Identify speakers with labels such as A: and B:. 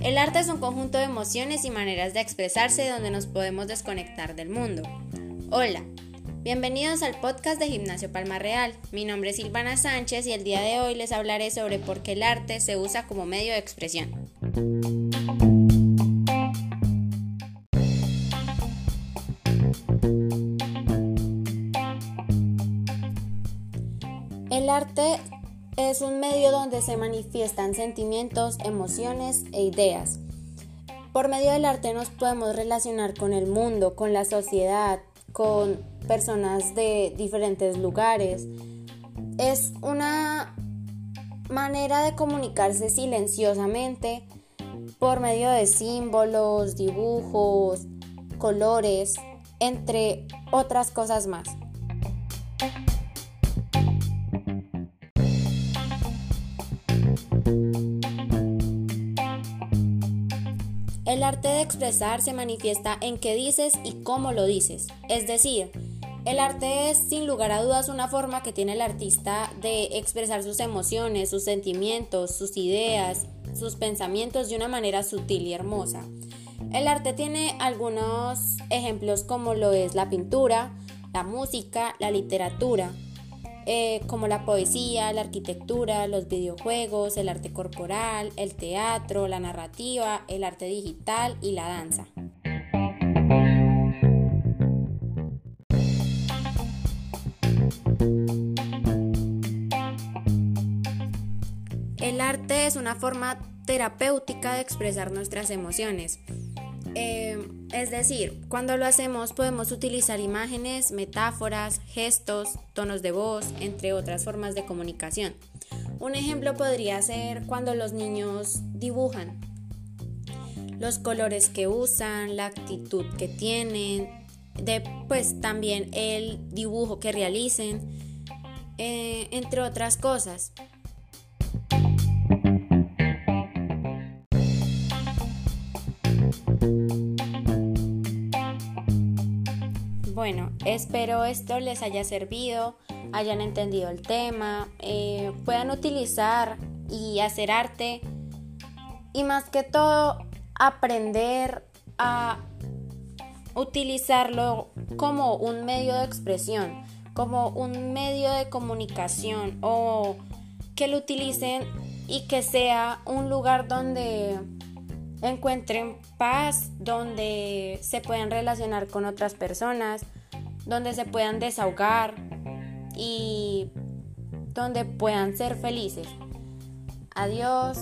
A: El arte es un conjunto de emociones y maneras de expresarse donde nos podemos desconectar del mundo. Hola, bienvenidos al podcast de Gimnasio Palma Real. Mi nombre es Silvana Sánchez y el día de hoy les hablaré sobre por qué el arte se usa como medio de expresión. El arte es un medio donde se manifiestan sentimientos, emociones e ideas. Por medio del arte nos podemos relacionar con el mundo, con la sociedad, con personas de diferentes lugares. Es una manera de comunicarse silenciosamente por medio de símbolos, dibujos, colores, entre otras cosas más. El arte de expresar se manifiesta en qué dices y cómo lo dices. Es decir, el arte es sin lugar a dudas una forma que tiene el artista de expresar sus emociones, sus sentimientos, sus ideas, sus pensamientos de una manera sutil y hermosa. El arte tiene algunos ejemplos como lo es la pintura, la música, la literatura. Eh, como la poesía, la arquitectura, los videojuegos, el arte corporal, el teatro, la narrativa, el arte digital y la danza. El arte es una forma terapéutica de expresar nuestras emociones. Eh, es decir, cuando lo hacemos podemos utilizar imágenes, metáforas, gestos, tonos de voz, entre otras formas de comunicación. Un ejemplo podría ser cuando los niños dibujan, los colores que usan, la actitud que tienen, pues también el dibujo que realicen, eh, entre otras cosas. Bueno, espero esto les haya servido, hayan entendido el tema, eh, puedan utilizar y hacer arte. Y más que todo aprender a utilizarlo como un medio de expresión, como un medio de comunicación o que lo utilicen y que sea un lugar donde encuentren paz, donde se puedan relacionar con otras personas, donde se puedan desahogar y donde puedan ser felices. Adiós.